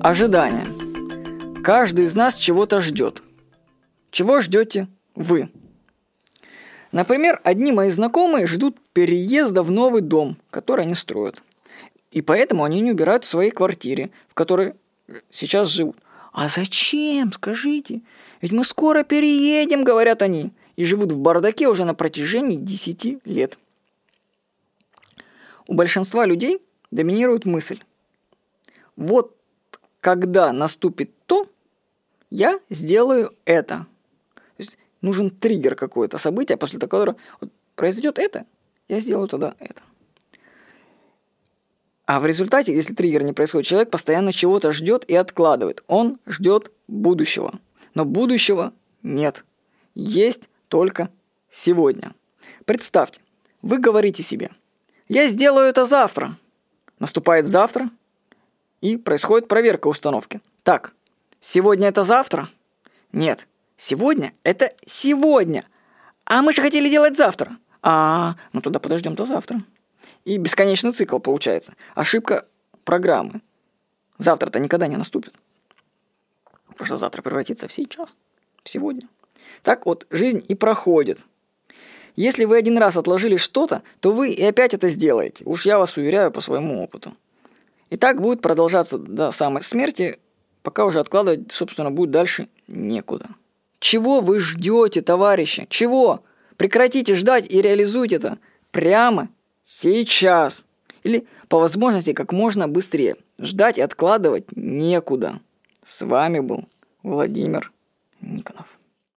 Ожидание. Каждый из нас чего-то ждет. Чего ждете вы? Например, одни мои знакомые ждут переезда в новый дом, который они строят. И поэтому они не убирают в своей квартире, в которой сейчас живут. А зачем, скажите? Ведь мы скоро переедем, говорят они, и живут в бардаке уже на протяжении 10 лет. У большинства людей доминирует мысль. Вот когда наступит то, я сделаю это. То есть нужен триггер какое-то событие, после которого вот произойдет это, я сделаю тогда это. А в результате, если триггер не происходит, человек постоянно чего-то ждет и откладывает. Он ждет будущего. Но будущего нет. Есть только сегодня. Представьте, вы говорите себе, я сделаю это завтра. Наступает завтра, и происходит проверка установки. Так, сегодня это завтра? Нет, сегодня это сегодня. А мы же хотели делать завтра. А, ну тогда подождем до завтра. И бесконечный цикл получается. Ошибка программы. Завтра-то никогда не наступит. Потому что завтра превратится в сейчас, в сегодня. Так вот, жизнь и проходит. Если вы один раз отложили что-то, то вы и опять это сделаете. Уж я вас уверяю по своему опыту. И так будет продолжаться до самой смерти, пока уже откладывать, собственно, будет дальше некуда. Чего вы ждете, товарищи? Чего? Прекратите ждать и реализуйте это прямо сейчас. Или по возможности как можно быстрее. Ждать и откладывать некуда. С вами был Владимир Никонов.